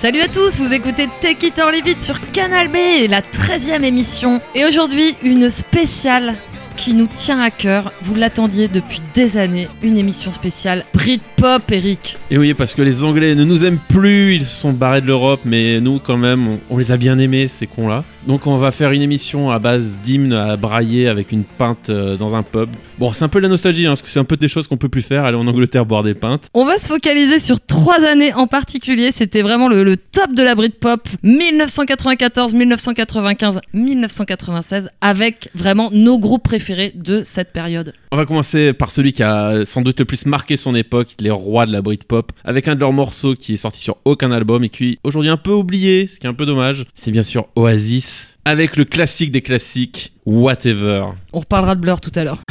Salut à tous, vous écoutez Take It or Leave It sur Canal B, la 13e émission. Et aujourd'hui, une spéciale qui nous tient à cœur. Vous l'attendiez depuis des années, une émission spéciale Britpop, Eric. Et oui, parce que les Anglais ne nous aiment plus, ils sont barrés de l'Europe, mais nous, quand même, on, on les a bien aimés, ces cons-là. Donc, on va faire une émission à base d'hymnes à brailler avec une pinte euh, dans un pub. Bon, c'est un peu la nostalgie, hein, parce que c'est un peu des choses qu'on peut plus faire, aller en Angleterre boire des pintes. On va se focaliser sur trois années en particulier. C'était vraiment le, le top de la Britpop 1994, 1995, 1996, avec vraiment nos groupes préférés de cette période. On va commencer par celui qui a sans doute le plus marqué son époque, les rois de la Britpop, avec un de leurs morceaux qui est sorti sur aucun album et qui aujourd'hui un peu oublié, ce qui est un peu dommage. C'est bien sûr Oasis, avec le classique des classiques, Whatever. On reparlera de Blur tout à l'heure.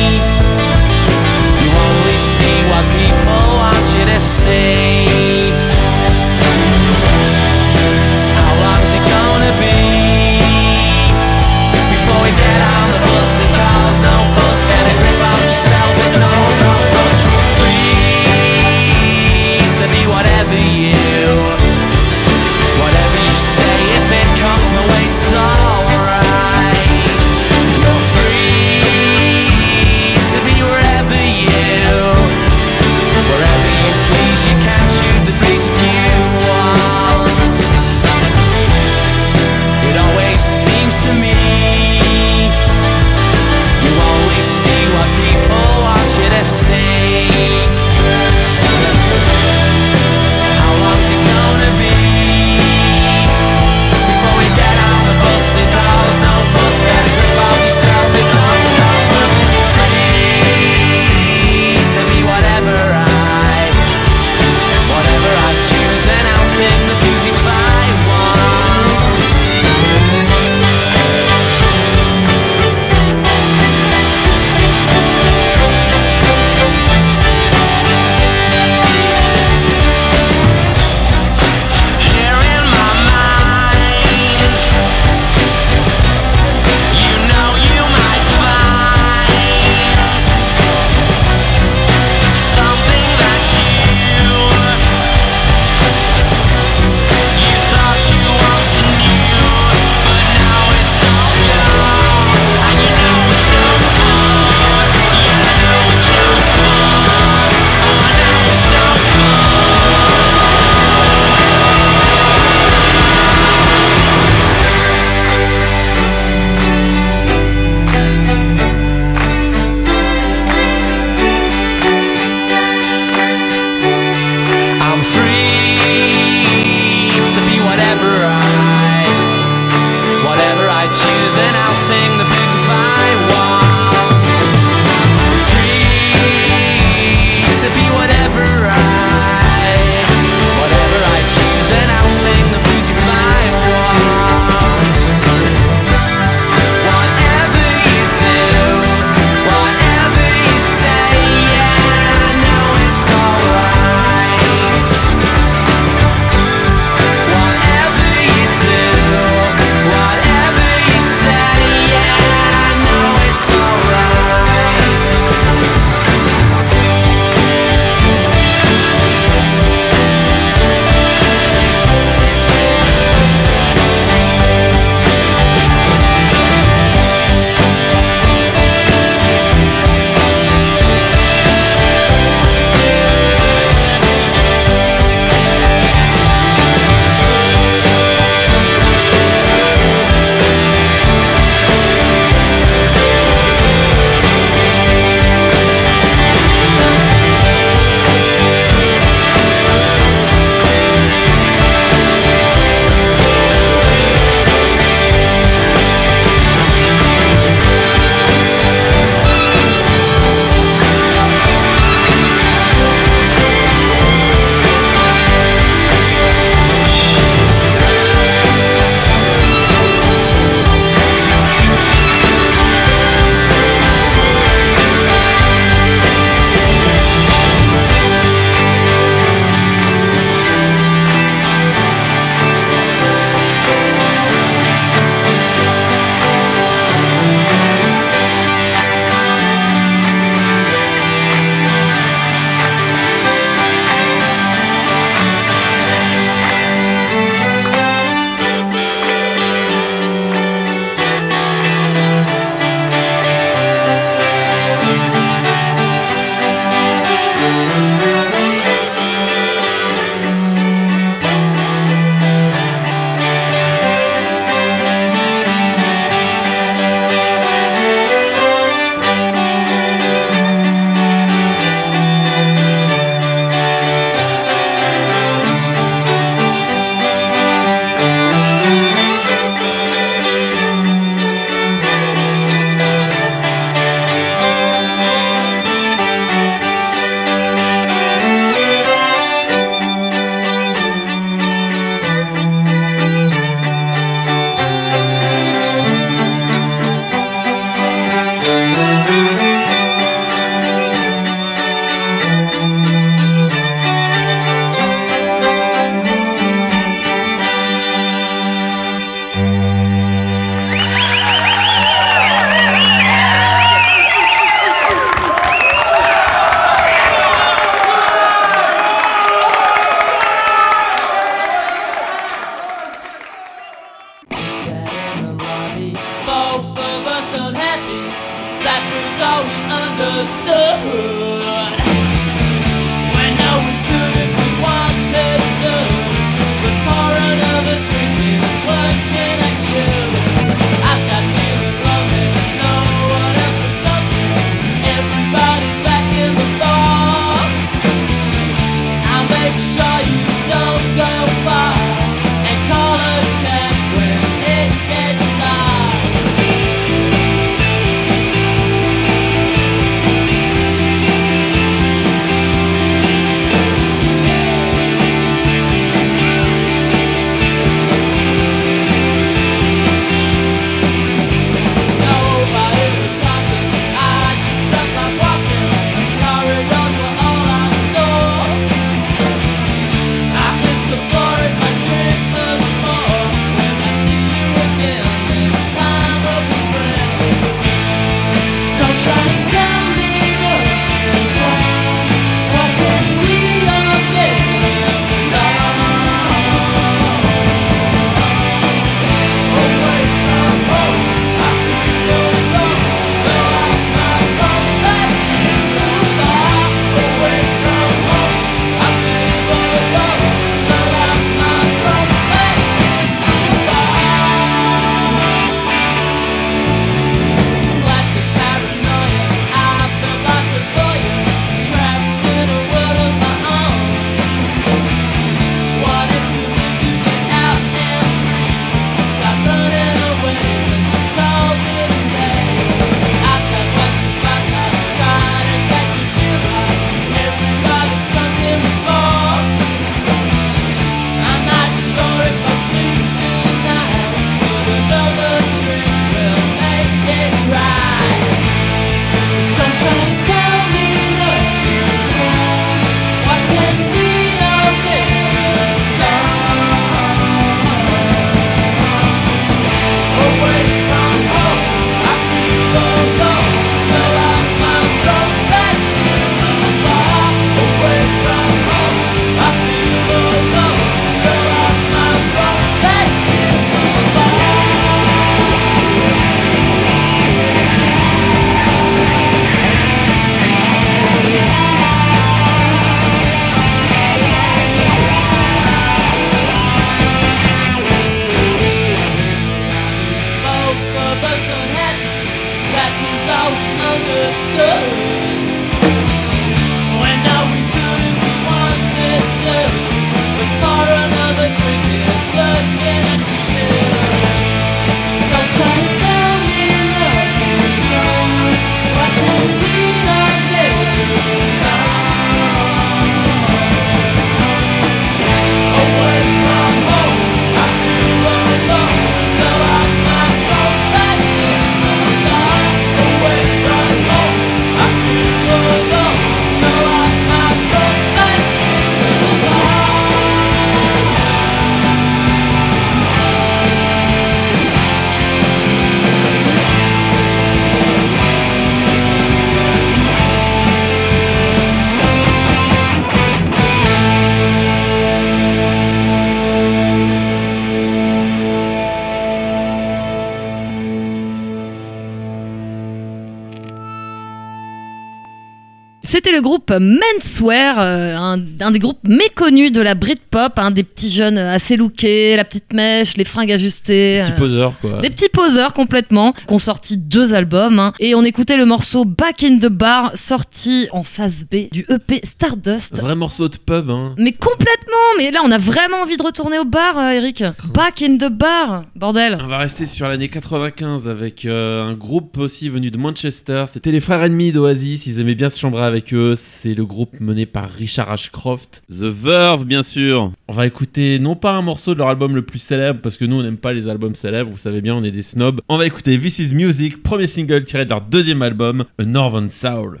C'était le groupe Menswear, euh, un, un des groupes méconnus de la Britpop, un des petits jeunes assez lookés, la petite mèche, les fringues ajustées. Petit euh, poseur, quoi. Des petits poseurs complètement, qui ont sorti deux albums. hein. et on écoutait le morceau Back in the Bar, sorti en phase B du EP Stardust. Vrai morceau de pub, hein. Mais complètement Mais là, on a vraiment envie de retourner au bar, euh, Eric. Back in the Bar, bordel. On va rester sur l'année 95 avec euh, un groupe aussi venu de Manchester. C'était les frères ennemis d'Oasis. Ils aimaient bien se chambrer avec eux. C'est le groupe mené par Richard Ashcroft. The Verve, bien sûr. On va écouter non pas un morceau de leur album le plus célèbre, parce que nous, on n'aime pas les albums célèbres. Vous savez bien, on est des snobs. On va écouter This Is Music, premier single tiré de leur deuxième album, A Northern Soul.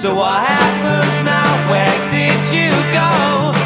So what happens now? Where did you go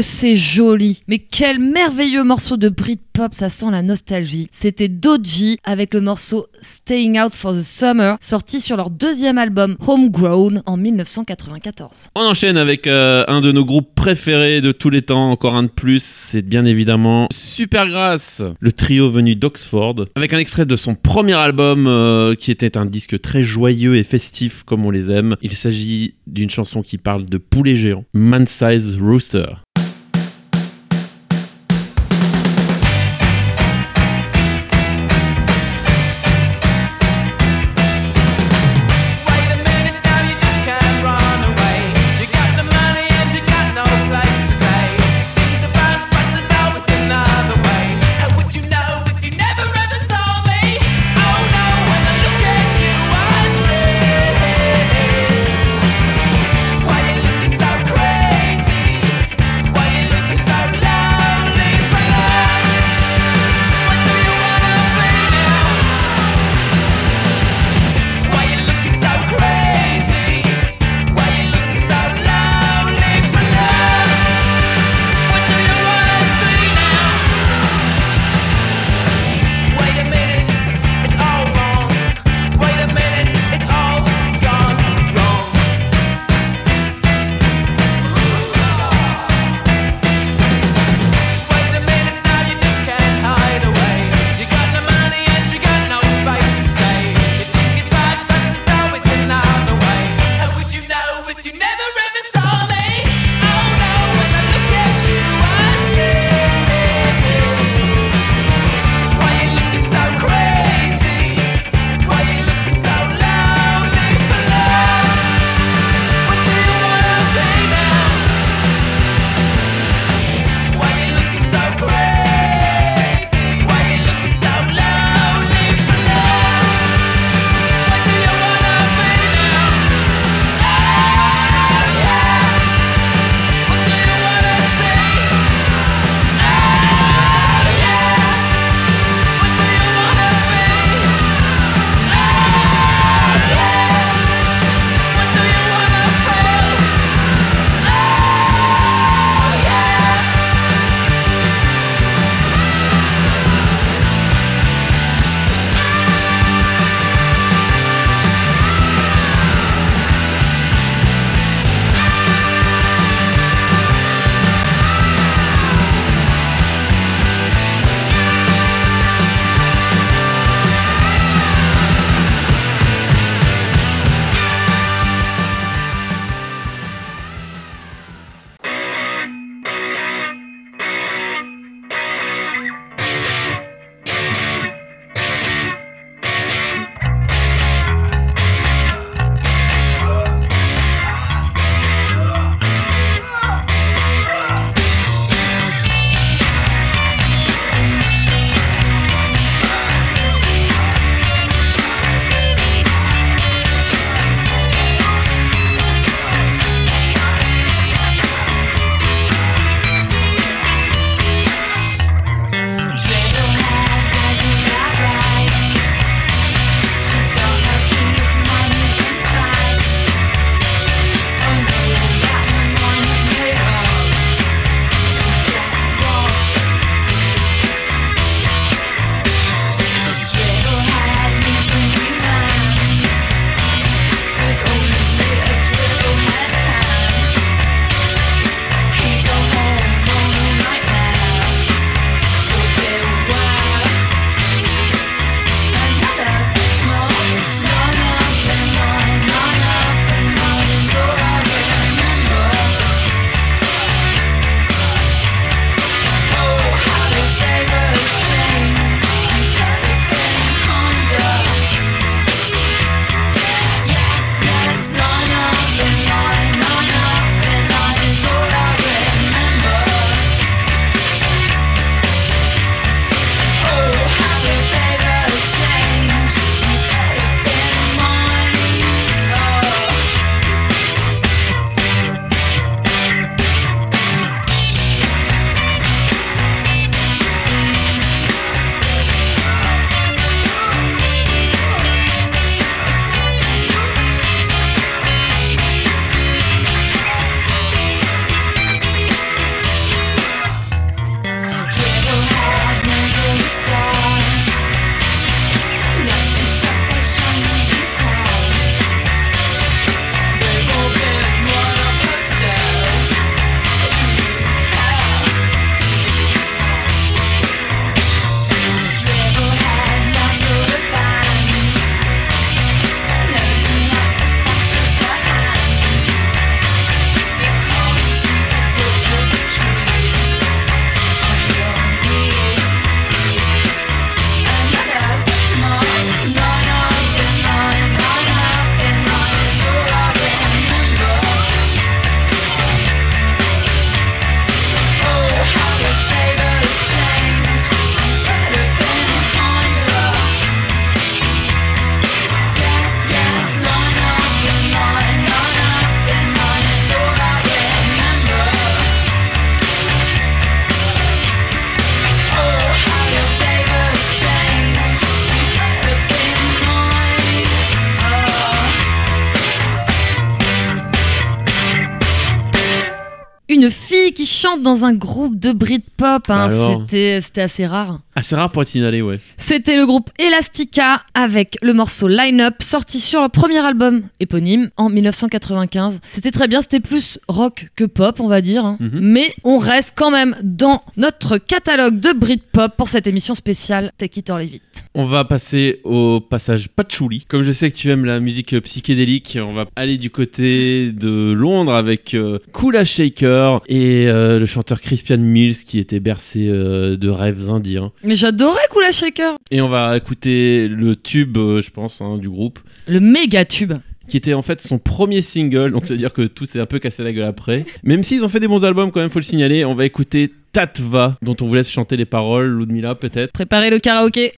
c'est joli Mais quel merveilleux morceau de Britpop, ça sent la nostalgie. C'était Doji avec le morceau Staying Out for the Summer, sorti sur leur deuxième album Homegrown en 1994. On enchaîne avec euh, un de nos groupes préférés de tous les temps, encore un de plus, c'est bien évidemment Supergrass, le trio venu d'Oxford, avec un extrait de son premier album euh, qui était un disque très joyeux et festif comme on les aime. Il s'agit d'une chanson qui parle de poulets géants, Man Size Rooster. Dans un groupe de Britpop. Hein. Alors C'était c'était assez rare. Assez rare pour être signalé, ouais. C'était le groupe Elastica avec le morceau Line Up sorti sur leur premier album éponyme en 1995. C'était très bien, c'était plus rock que pop, on va dire. hein. Mhm. Mais on reste quand même dans notre catalogue de Britpop pour cette émission spéciale Take It or Leave It. On va passer au passage patchouli. Comme je sais que tu aimes la musique psychédélique, on va aller du côté de Londres avec euh, Kula Shaker et euh, le chanteur Crispian Mills qui était bercé euh, de rêves indiens. Mais j'adorais Kula Shaker, Et on va écouter le tube, je pense, hein, du groupe, le méga tube. qui était en fait son premier single. Donc c'est-à-dire que tout s'est un peu cassé la gueule après. Même s'ils ont fait des bons albums, quand même, faut le signaler. On va écouter Tatva, dont on vous laisse chanter les paroles, Ludmilla peut-être. Préparez le karaoké.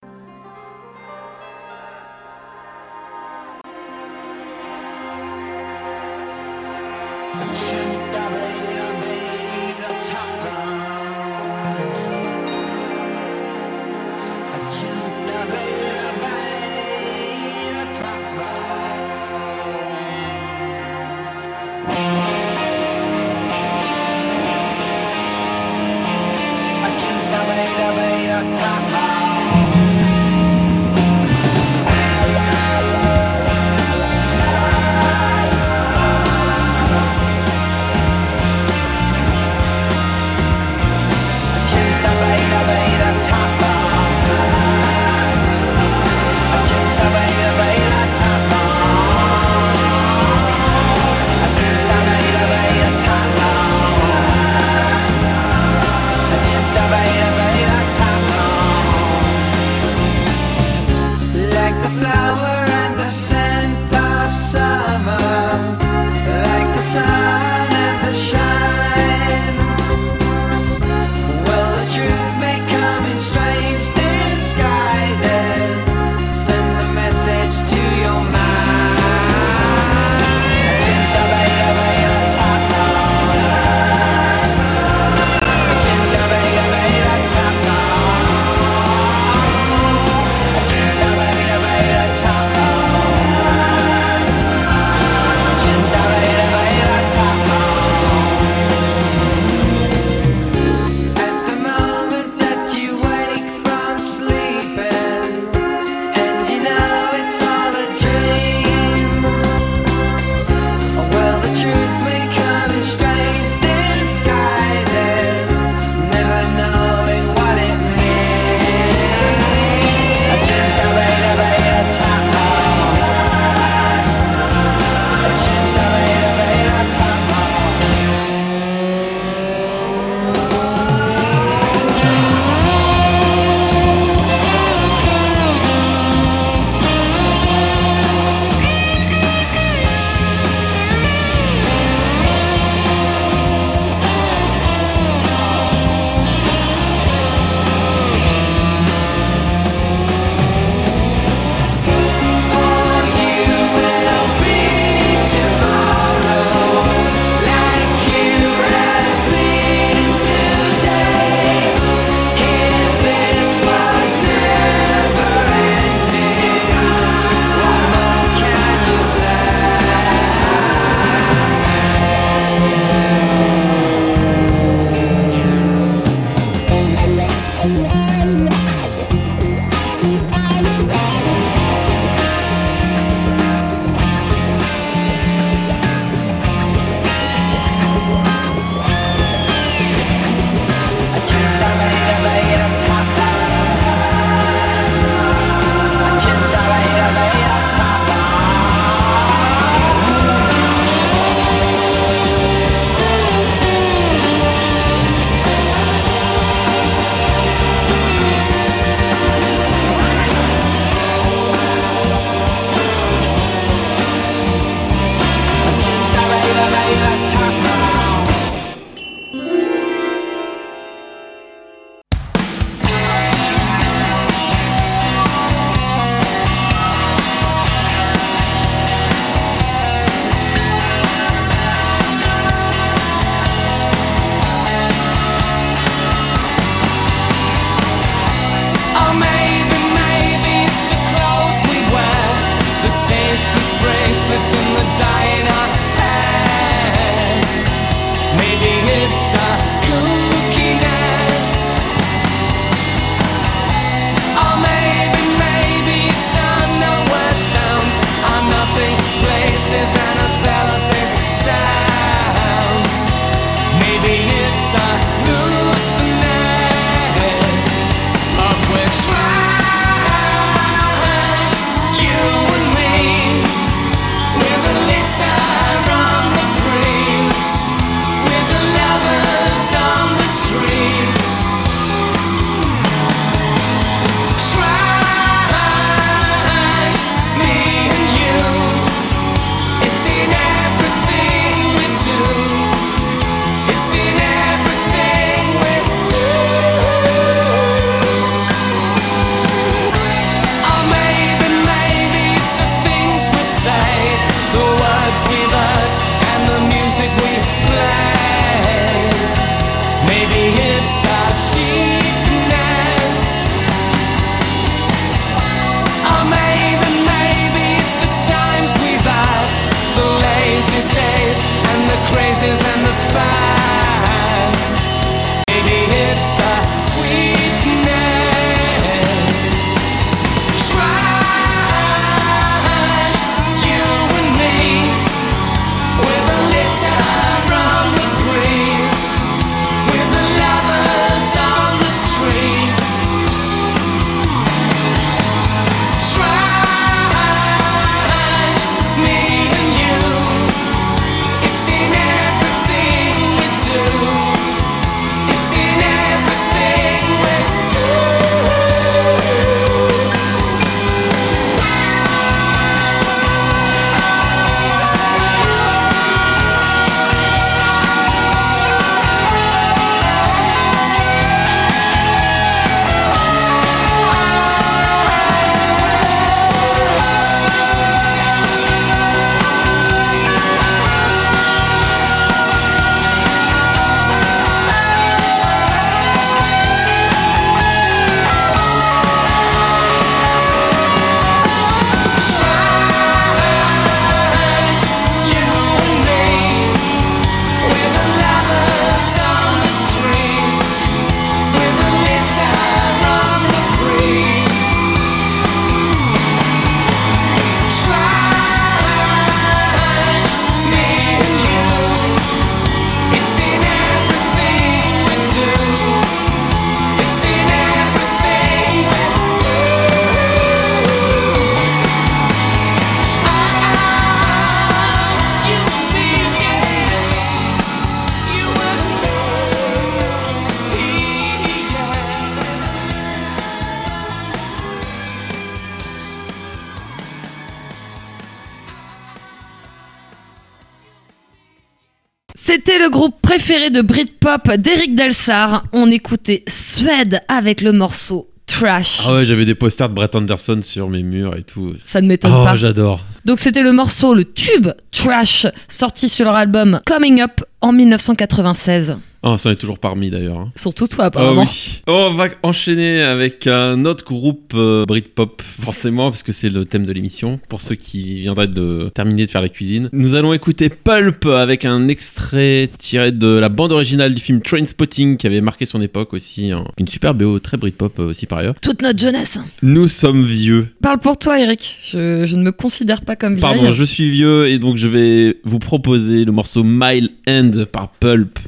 Le groupe préféré de Britpop d'Eric Delsar. On écoutait Suède avec le morceau Trash. Ah ouais, j'avais des posters de Brett Anderson sur mes murs et tout. Ça ne m'étonne Oh, pas. j'adore. Donc c'était le morceau, le tube Trash, sorti sur leur album Coming Up en 1996. Oh, ça est toujours parmi d'ailleurs. hein. Surtout toi, apparemment. oui. On va enchaîner avec un autre groupe euh, Britpop, forcément, parce que c'est le thème de l'émission, pour ceux qui viendraient de terminer de faire la cuisine. Nous allons écouter Pulp avec un extrait tiré de la bande originale du film Trainspotting, qui avait marqué son époque aussi. hein. Une super BO, très Britpop euh, aussi par ailleurs. Toute notre jeunesse. Nous sommes vieux. Parle pour toi, Eric. Je, je ne me considère pas comme vieille. Pardon, je suis vieux et donc je vais vous proposer le morceau Mile End par Pulp.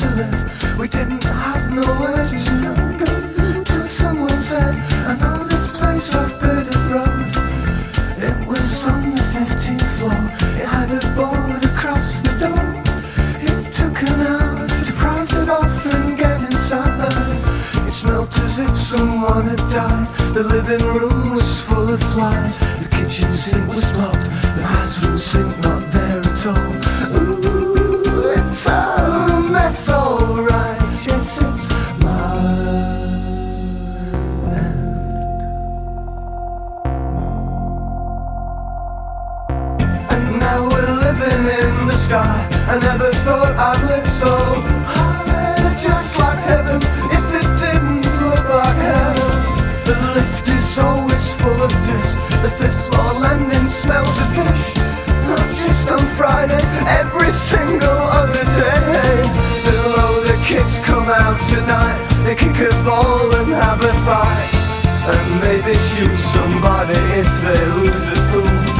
To live. We didn't have nowhere to go. Till someone said, I know this place off Bearded Road. It was on the 15th floor. It had a board across the door. It took an hour to price it off and get inside. It smelt as if someone had died. The living room was full of flies. The kitchen sink was blocked. The bathroom sink not there at all. Ooh, it's a mess, alright. Yes, it's my And now we're living in the sky. I never thought I'd live so high, just like heaven. If it didn't look like heaven, the lift is always full of piss. The fifth floor landing smells of fish. Not just on Friday, every single the kids come out tonight, they kick a ball and have a fight. And maybe shoot somebody if they lose a pool.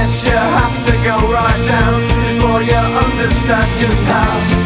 guess you have to go right down before you understand just how.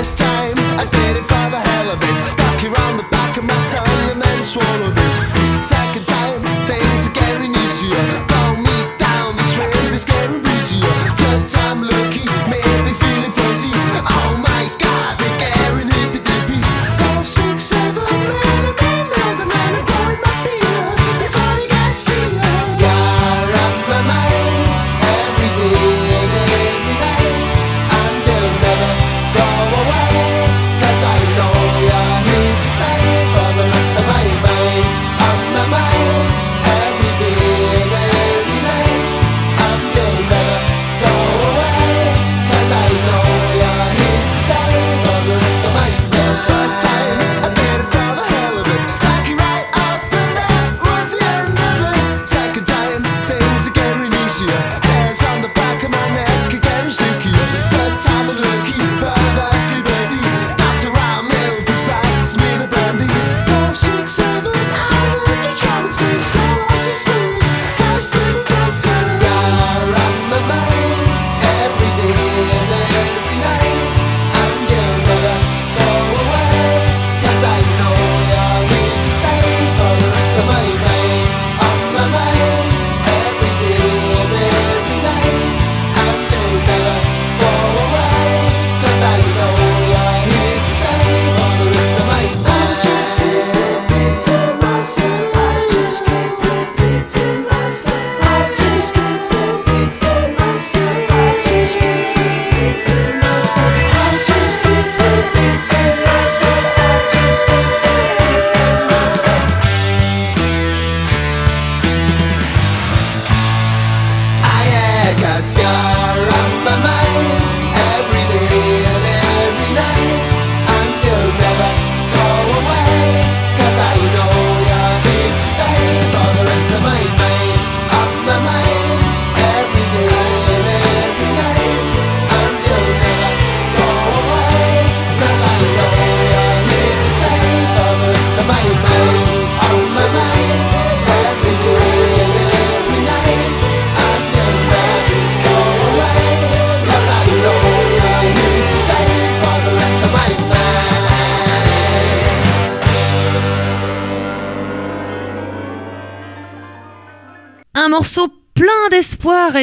first time. I did it for the hell of it. Stuck it round the back of my tongue and then swallowed it. Second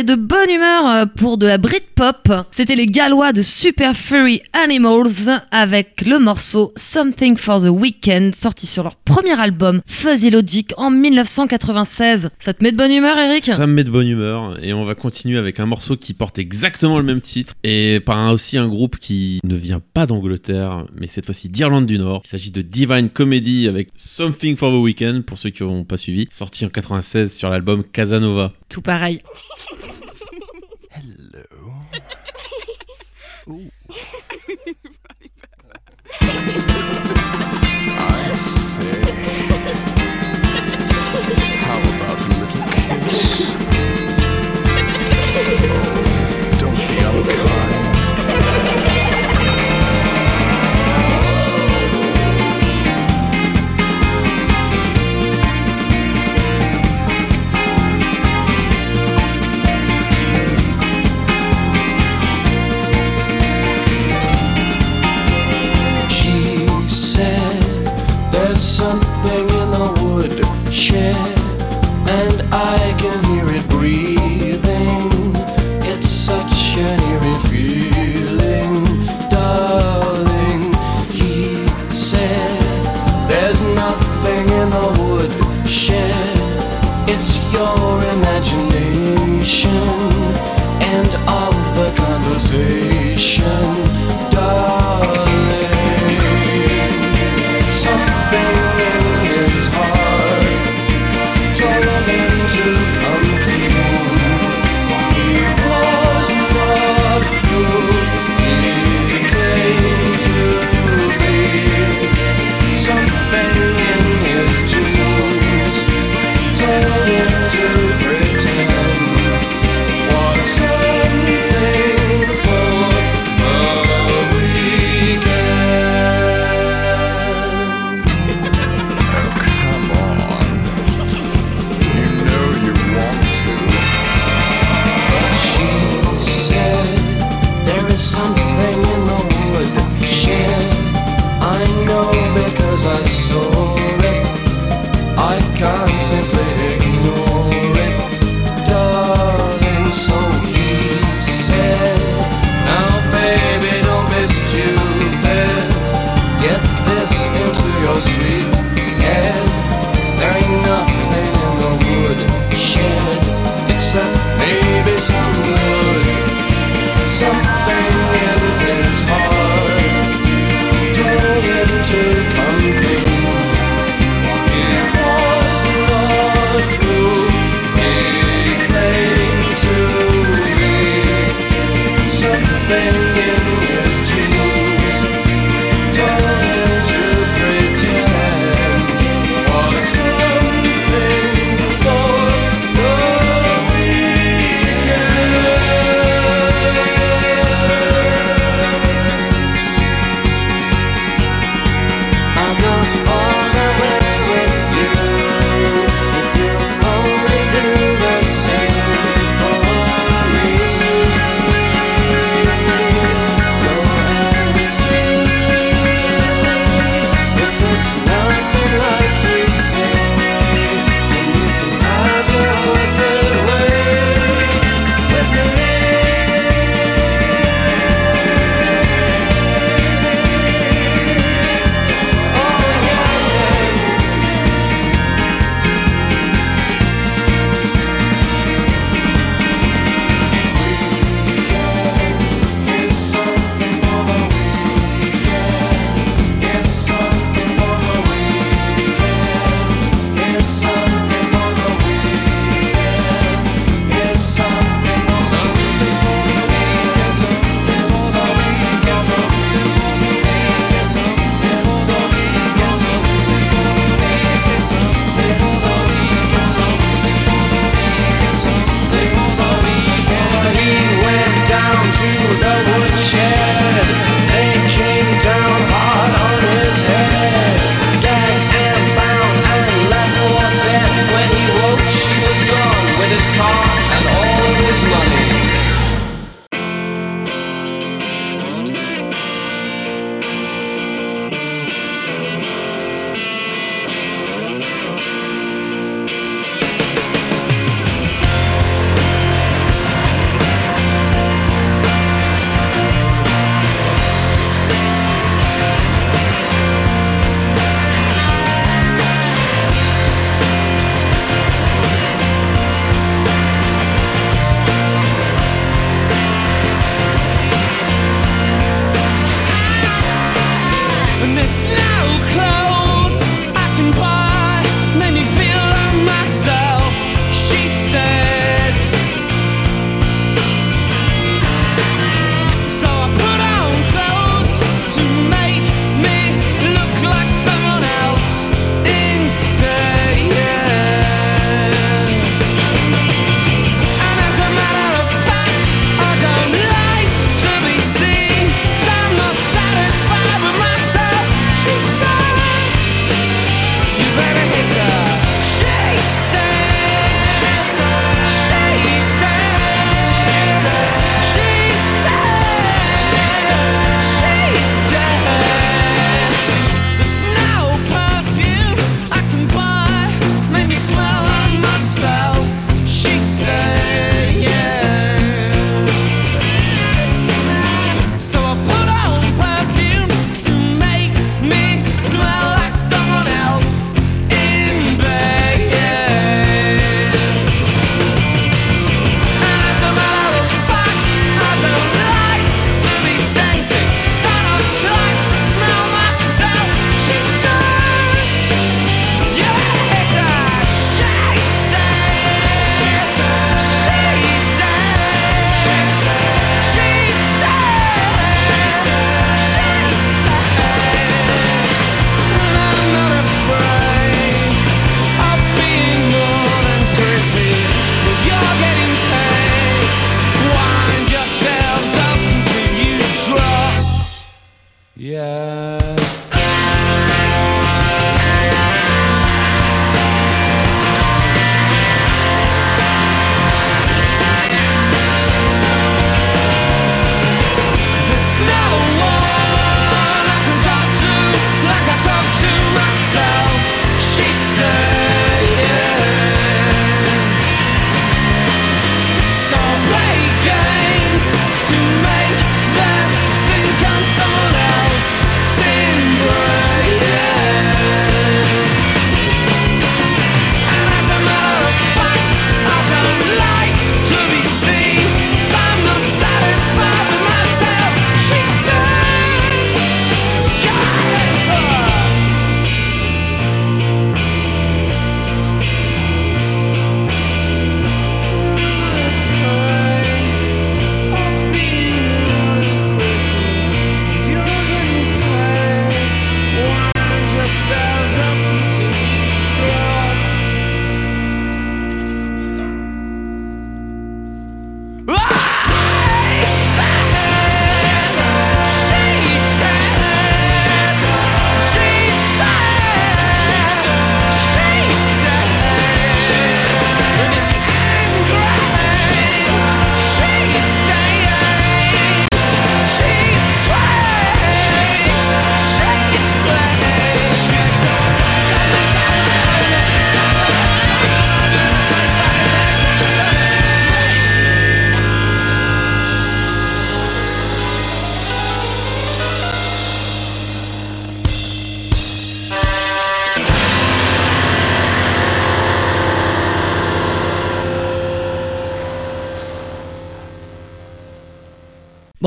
de bonne humeur euh, pour de la Brit pop. C'était les Gallois de Super Furry Animals avec le morceau Something for the Weekend sorti sur leur premier album Fuzzy Logic en 1996. Ça te met de bonne humeur, Eric? Ça me met de bonne humeur et on va continuer avec un morceau qui porte exactement le même titre et par un, aussi un groupe qui ne vient pas d'Angleterre mais cette fois-ci d'Irlande du Nord. Il s'agit de Divine Comedy avec Something for the Weekend pour ceux qui n'ont pas suivi, sorti en 96 sur l'album Casanova. Tout pareil. Ooh.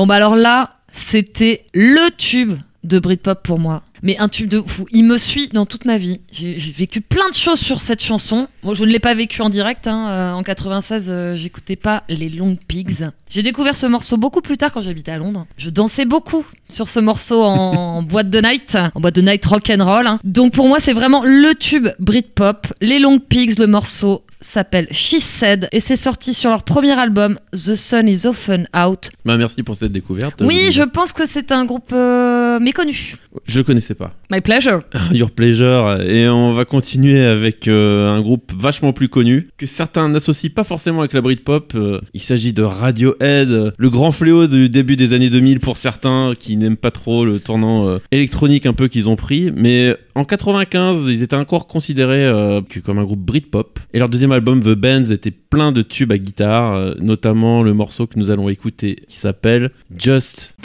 Bon bah alors là, c'était le tube de Britpop pour moi. Mais un tube de fou. Il me suit dans toute ma vie. J'ai j'ai vécu plein de choses sur cette chanson. Bon, je ne l'ai pas vécu en direct. hein. Euh, en 96, euh, j'écoutais pas les Long Pigs. J'ai découvert ce morceau beaucoup plus tard quand j'habitais à Londres. Je dansais beaucoup sur ce morceau en, en boîte de night, en boîte de night rock and roll. hein. Donc pour moi, c'est vraiment le tube Britpop. Les Long Pigs, le morceau s'appelle She Said et c'est sorti sur leur premier album The Sun Is Often Out. Bah, merci pour cette découverte. Oui, je pense que c'est un groupe euh, méconnu. Je connaissais pas. My pleasure. Your Pleasure et on va continuer avec euh, un groupe vachement plus connu que certains n'associent pas forcément avec la Britpop. Euh, il s'agit de Radiohead, euh, le grand fléau du début des années 2000 pour certains qui n'aiment pas trop le tournant euh, électronique un peu qu'ils ont pris. Mais en 95, ils étaient encore considérés euh, que comme un groupe Britpop. Et leur deuxième album The Bands était plein de tubes à guitare, euh, notamment le morceau que nous allons écouter qui s'appelle Just.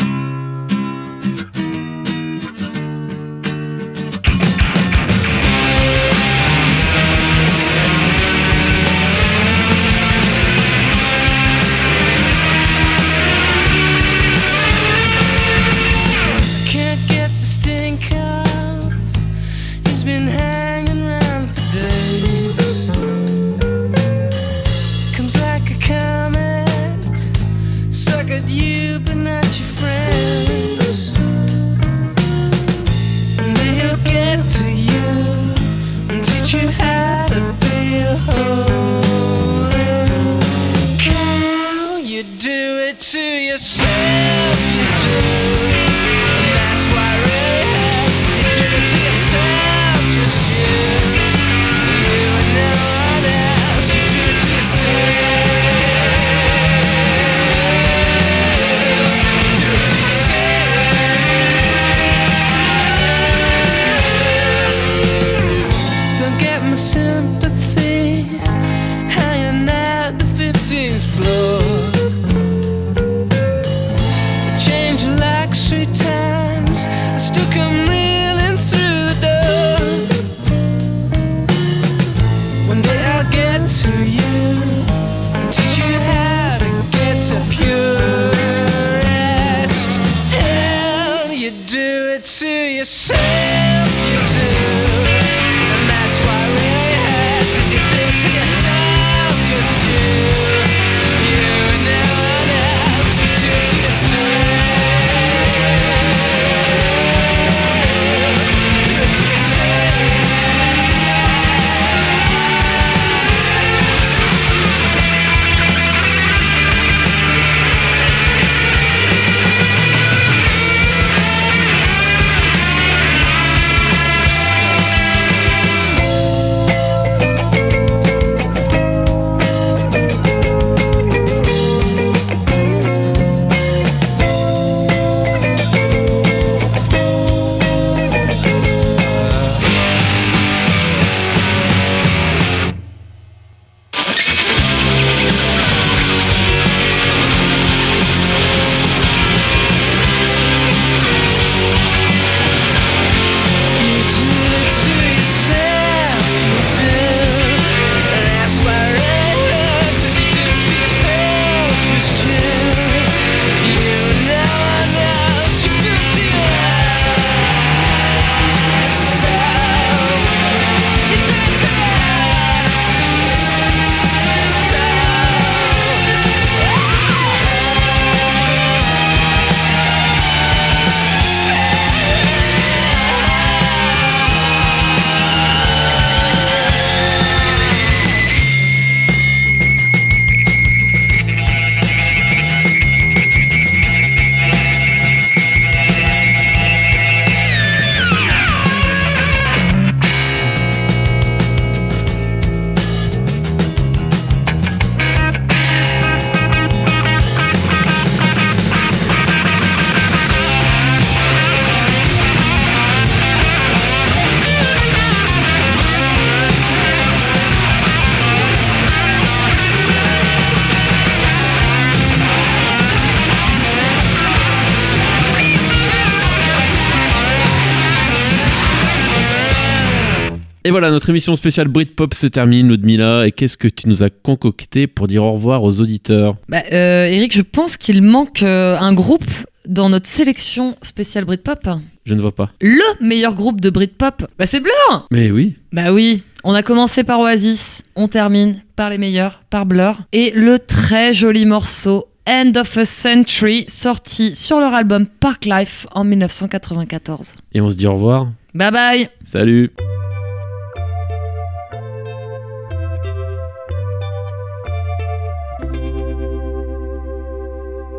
Voilà, notre émission spéciale Britpop se termine, Ludmilla. Et qu'est-ce que tu nous as concocté pour dire au revoir aux auditeurs Bah, euh, Eric, je pense qu'il manque euh, un groupe dans notre sélection spéciale Britpop. Je ne vois pas. Le meilleur groupe de Britpop, bah c'est Blur Mais oui. Bah oui, on a commencé par Oasis, on termine par les meilleurs, par Blur. Et le très joli morceau End of a Century, sorti sur leur album Park Life en 1994. Et on se dit au revoir. Bye bye Salut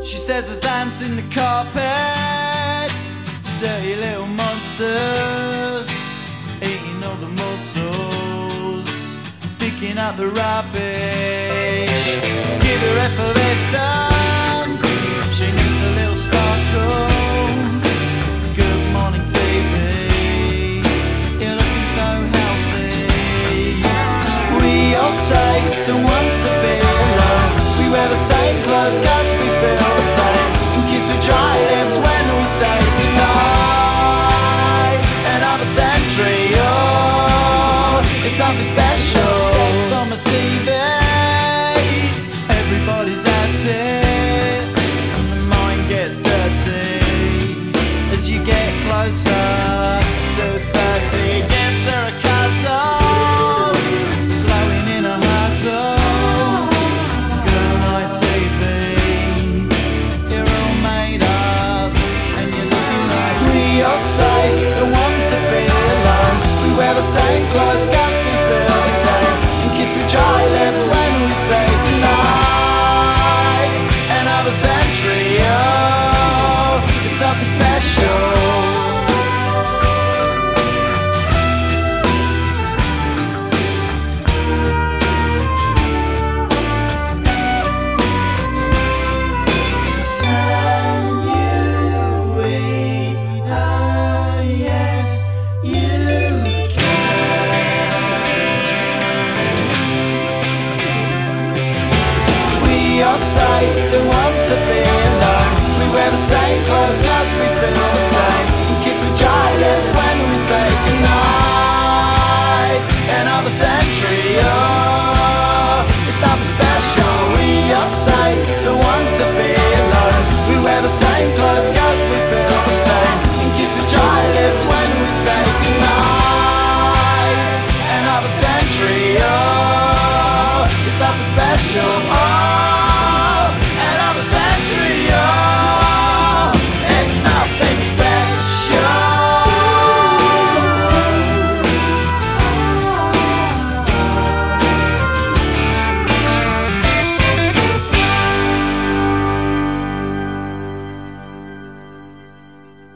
She says there's ants in the carpet, dirty little monsters, eating all the mussels, picking up the rubbish. Give her effervescence, she needs a little sparkle. Good morning, TV. You're looking so healthy. We all say don't want to be alone. We wear the same clothes,